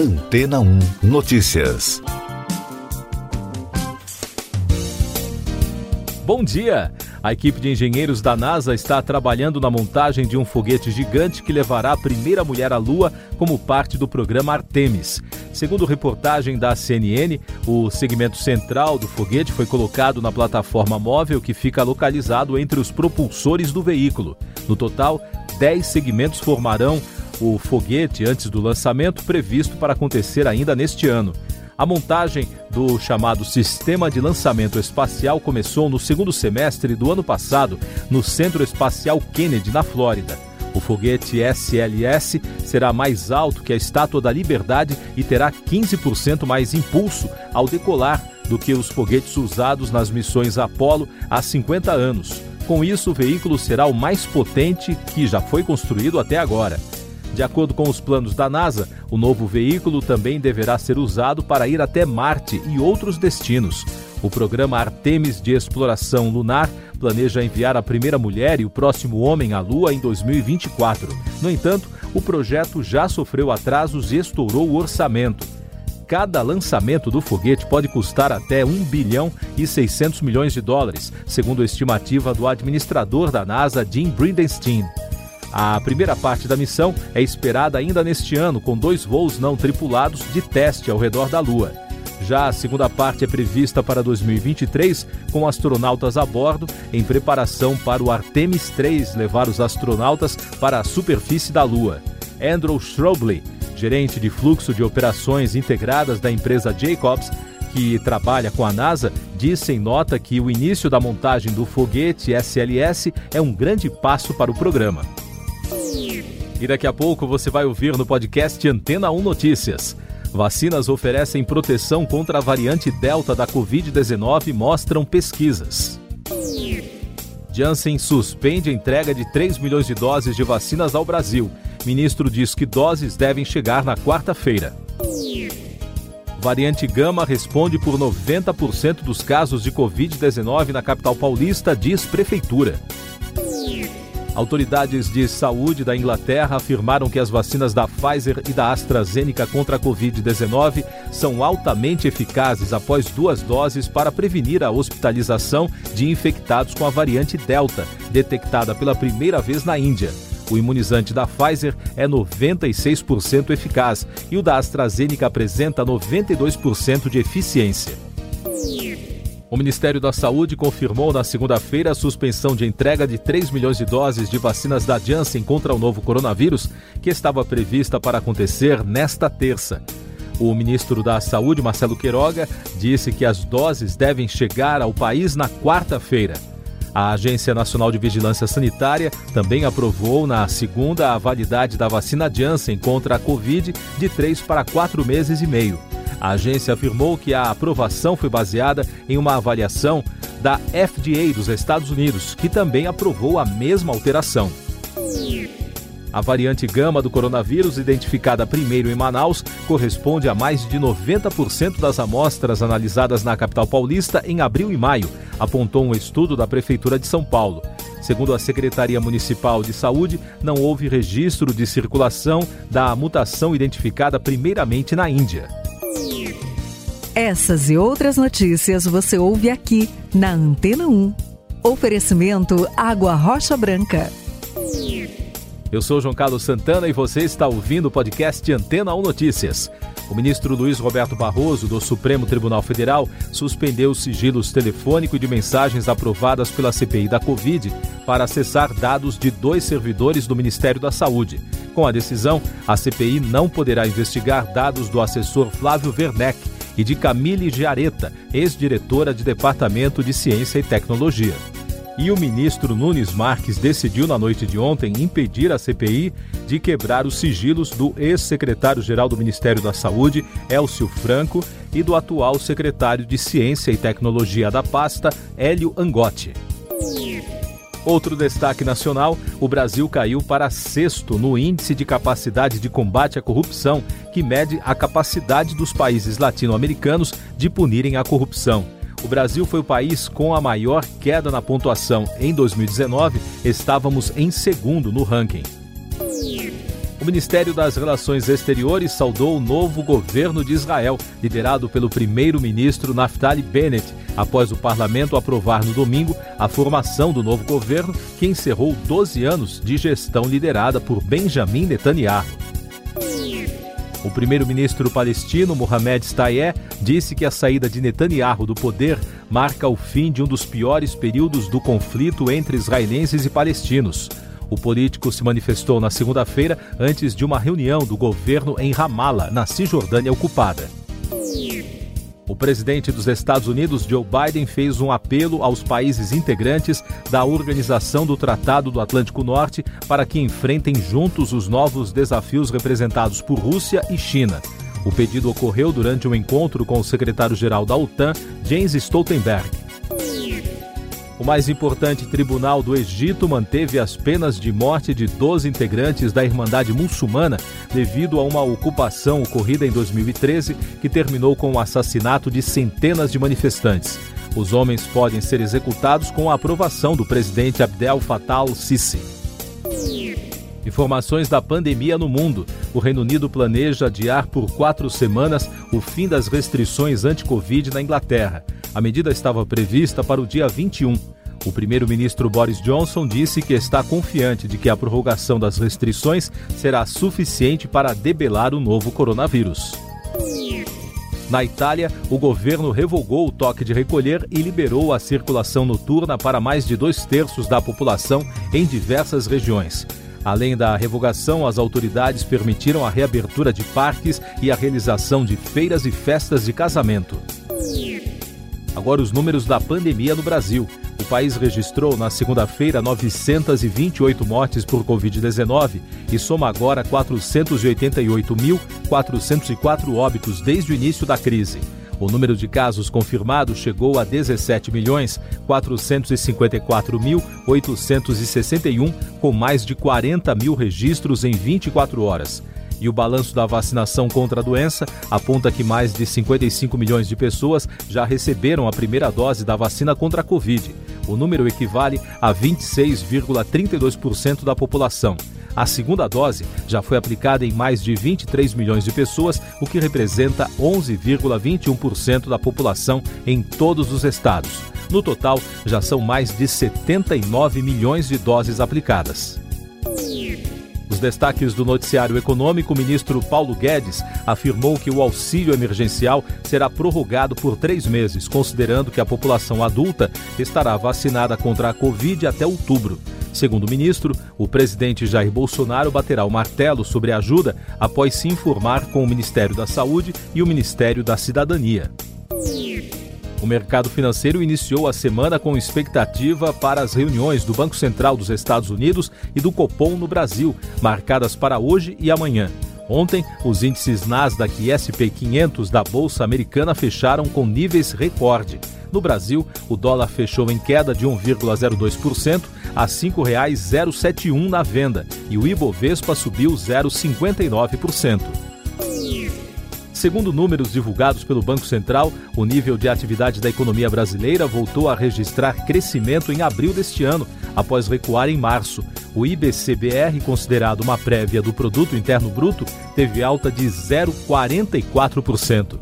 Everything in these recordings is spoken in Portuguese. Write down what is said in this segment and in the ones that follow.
Antena 1 Notícias. Bom dia! A equipe de engenheiros da NASA está trabalhando na montagem de um foguete gigante que levará a primeira mulher à Lua como parte do programa Artemis. Segundo reportagem da CNN, o segmento central do foguete foi colocado na plataforma móvel que fica localizado entre os propulsores do veículo. No total, 10 segmentos formarão o foguete antes do lançamento, previsto para acontecer ainda neste ano. A montagem do chamado Sistema de Lançamento Espacial começou no segundo semestre do ano passado no Centro Espacial Kennedy, na Flórida. O foguete SLS será mais alto que a Estátua da Liberdade e terá 15% mais impulso ao decolar do que os foguetes usados nas missões Apollo há 50 anos. Com isso, o veículo será o mais potente que já foi construído até agora. De acordo com os planos da NASA, o novo veículo também deverá ser usado para ir até Marte e outros destinos. O programa Artemis de Exploração Lunar planeja enviar a primeira mulher e o próximo homem à Lua em 2024. No entanto, o projeto já sofreu atrasos e estourou o orçamento. Cada lançamento do foguete pode custar até 1 bilhão e 600 milhões de dólares, segundo a estimativa do administrador da NASA, Jim Bridenstine. A primeira parte da missão é esperada ainda neste ano, com dois voos não tripulados de teste ao redor da Lua. Já a segunda parte é prevista para 2023, com astronautas a bordo, em preparação para o Artemis 3 levar os astronautas para a superfície da Lua. Andrew Schrobley, gerente de fluxo de operações integradas da empresa Jacobs, que trabalha com a NASA, disse em nota que o início da montagem do foguete SLS é um grande passo para o programa. E daqui a pouco você vai ouvir no podcast Antena 1 Notícias. Vacinas oferecem proteção contra a variante Delta da Covid-19, mostram pesquisas. Janssen suspende a entrega de 3 milhões de doses de vacinas ao Brasil. Ministro diz que doses devem chegar na quarta-feira. Variante Gama responde por 90% dos casos de Covid-19 na capital paulista, diz Prefeitura. Autoridades de saúde da Inglaterra afirmaram que as vacinas da Pfizer e da AstraZeneca contra a Covid-19 são altamente eficazes após duas doses para prevenir a hospitalização de infectados com a variante Delta, detectada pela primeira vez na Índia. O imunizante da Pfizer é 96% eficaz e o da AstraZeneca apresenta 92% de eficiência. O Ministério da Saúde confirmou na segunda-feira a suspensão de entrega de 3 milhões de doses de vacinas da Janssen contra o novo coronavírus, que estava prevista para acontecer nesta terça. O ministro da Saúde, Marcelo Queiroga, disse que as doses devem chegar ao país na quarta-feira. A Agência Nacional de Vigilância Sanitária também aprovou na segunda a validade da vacina Janssen contra a Covid de três para quatro meses e meio. A agência afirmou que a aprovação foi baseada em uma avaliação da FDA dos Estados Unidos, que também aprovou a mesma alteração. A variante gama do coronavírus, identificada primeiro em Manaus, corresponde a mais de 90% das amostras analisadas na capital paulista em abril e maio, apontou um estudo da Prefeitura de São Paulo. Segundo a Secretaria Municipal de Saúde, não houve registro de circulação da mutação identificada primeiramente na Índia. Essas e outras notícias você ouve aqui na Antena 1. Oferecimento Água Rocha Branca. Eu sou João Carlos Santana e você está ouvindo o podcast Antena 1 Notícias. O ministro Luiz Roberto Barroso, do Supremo Tribunal Federal, suspendeu os sigilos telefônico e de mensagens aprovadas pela CPI da Covid para acessar dados de dois servidores do Ministério da Saúde. Com a decisão, a CPI não poderá investigar dados do assessor Flávio Werneck e de Camille Giareta, ex-diretora de Departamento de Ciência e Tecnologia. E o ministro Nunes Marques decidiu na noite de ontem impedir a CPI de quebrar os sigilos do ex-secretário-geral do Ministério da Saúde, Elcio Franco, e do atual secretário de Ciência e Tecnologia da pasta, Hélio Angotti. Outro destaque nacional: o Brasil caiu para sexto no Índice de Capacidade de Combate à Corrupção, que mede a capacidade dos países latino-americanos de punirem a corrupção. O Brasil foi o país com a maior queda na pontuação. Em 2019, estávamos em segundo no ranking. O Ministério das Relações Exteriores saudou o novo governo de Israel, liderado pelo primeiro-ministro Naftali Bennett, após o parlamento aprovar no domingo a formação do novo governo, que encerrou 12 anos de gestão liderada por Benjamin Netanyahu. O primeiro-ministro palestino Mohamed Stayeh disse que a saída de Netanyahu do poder marca o fim de um dos piores períodos do conflito entre israelenses e palestinos. O político se manifestou na segunda-feira antes de uma reunião do governo em Ramallah, na Cisjordânia ocupada. O presidente dos Estados Unidos, Joe Biden, fez um apelo aos países integrantes da Organização do Tratado do Atlântico Norte para que enfrentem juntos os novos desafios representados por Rússia e China. O pedido ocorreu durante um encontro com o secretário-geral da OTAN, Jens Stoltenberg. O mais importante tribunal do Egito manteve as penas de morte de 12 integrantes da Irmandade Muçulmana devido a uma ocupação ocorrida em 2013 que terminou com o assassinato de centenas de manifestantes. Os homens podem ser executados com a aprovação do presidente Abdel Fattah al-Sisi. Informações da pandemia no mundo. O Reino Unido planeja adiar por quatro semanas o fim das restrições anti-Covid na Inglaterra. A medida estava prevista para o dia 21. O primeiro-ministro Boris Johnson disse que está confiante de que a prorrogação das restrições será suficiente para debelar o novo coronavírus. Na Itália, o governo revogou o toque de recolher e liberou a circulação noturna para mais de dois terços da população em diversas regiões. Além da revogação, as autoridades permitiram a reabertura de parques e a realização de feiras e festas de casamento. Agora, os números da pandemia no Brasil. O país registrou na segunda-feira 928 mortes por Covid-19 e soma agora 488.404 óbitos desde o início da crise. O número de casos confirmados chegou a 17 milhões 454 mil 861, com mais de 40 mil registros em 24 horas. E o balanço da vacinação contra a doença aponta que mais de 55 milhões de pessoas já receberam a primeira dose da vacina contra a Covid. O número equivale a 26,32% da população. A segunda dose já foi aplicada em mais de 23 milhões de pessoas, o que representa 11,21% da população em todos os estados. No total, já são mais de 79 milhões de doses aplicadas. Os destaques do noticiário econômico, o ministro Paulo Guedes afirmou que o auxílio emergencial será prorrogado por três meses, considerando que a população adulta estará vacinada contra a Covid até outubro. Segundo o ministro, o presidente Jair Bolsonaro baterá o martelo sobre a ajuda após se informar com o Ministério da Saúde e o Ministério da Cidadania. O mercado financeiro iniciou a semana com expectativa para as reuniões do Banco Central dos Estados Unidos e do Copom no Brasil, marcadas para hoje e amanhã. Ontem, os índices Nasdaq e SP 500 da Bolsa Americana fecharam com níveis recorde. No Brasil, o dólar fechou em queda de 1,02% a R$ 5,071 na venda e o Ibovespa subiu 0,59%. Segundo números divulgados pelo Banco Central, o nível de atividade da economia brasileira voltou a registrar crescimento em abril deste ano, após recuar em março. O IBCBR, considerado uma prévia do produto interno bruto, teve alta de 0,44%.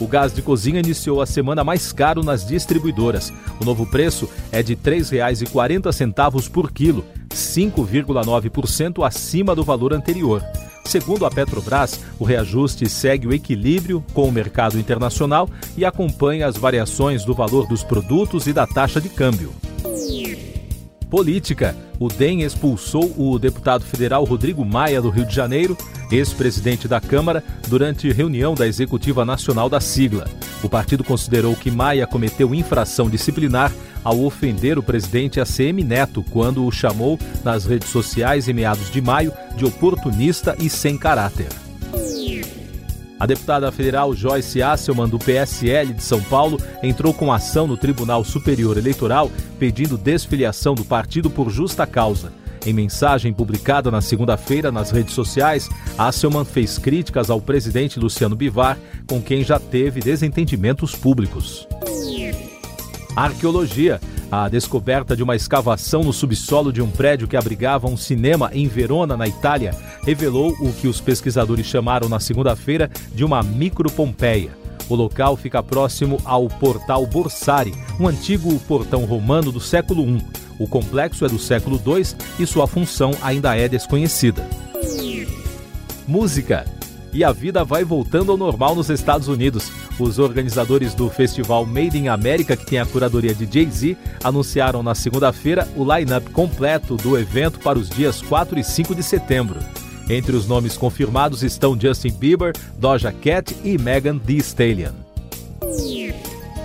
O gás de cozinha iniciou a semana mais caro nas distribuidoras. O novo preço é de R$ 3,40 por quilo, 5,9% acima do valor anterior. Segundo a Petrobras, o reajuste segue o equilíbrio com o mercado internacional e acompanha as variações do valor dos produtos e da taxa de câmbio. Política. O DEM expulsou o deputado federal Rodrigo Maia do Rio de Janeiro, ex-presidente da Câmara, durante reunião da Executiva Nacional da sigla. O partido considerou que Maia cometeu infração disciplinar ao ofender o presidente ACM Neto quando o chamou nas redes sociais em meados de maio de oportunista e sem caráter. A deputada federal Joyce Asselman, do PSL de São Paulo, entrou com ação no Tribunal Superior Eleitoral pedindo desfiliação do partido por justa causa. Em mensagem publicada na segunda-feira nas redes sociais, Asselman fez críticas ao presidente Luciano Bivar, com quem já teve desentendimentos públicos. Arqueologia. A descoberta de uma escavação no subsolo de um prédio que abrigava um cinema em Verona, na Itália, revelou o que os pesquisadores chamaram na segunda-feira de uma micro-Pompeia. O local fica próximo ao Portal Borsari, um antigo portão romano do século I. O complexo é do século II e sua função ainda é desconhecida. Música e a vida vai voltando ao normal nos Estados Unidos. Os organizadores do festival Made in America, que tem a curadoria de Jay-Z, anunciaram na segunda-feira o line-up completo do evento para os dias 4 e 5 de setembro. Entre os nomes confirmados estão Justin Bieber, Doja Cat e Megan Thee Stallion.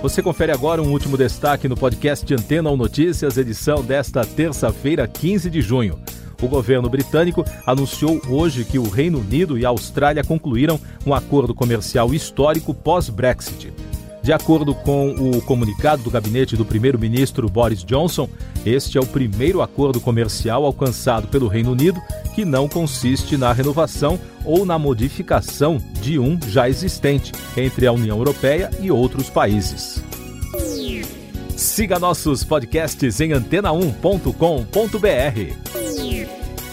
Você confere agora um último destaque no podcast de Antena ou Notícias, edição desta terça-feira, 15 de junho. O governo britânico anunciou hoje que o Reino Unido e a Austrália concluíram um acordo comercial histórico pós-Brexit. De acordo com o comunicado do gabinete do primeiro-ministro Boris Johnson, este é o primeiro acordo comercial alcançado pelo Reino Unido que não consiste na renovação ou na modificação de um já existente entre a União Europeia e outros países. Siga nossos podcasts em antena1.com.br.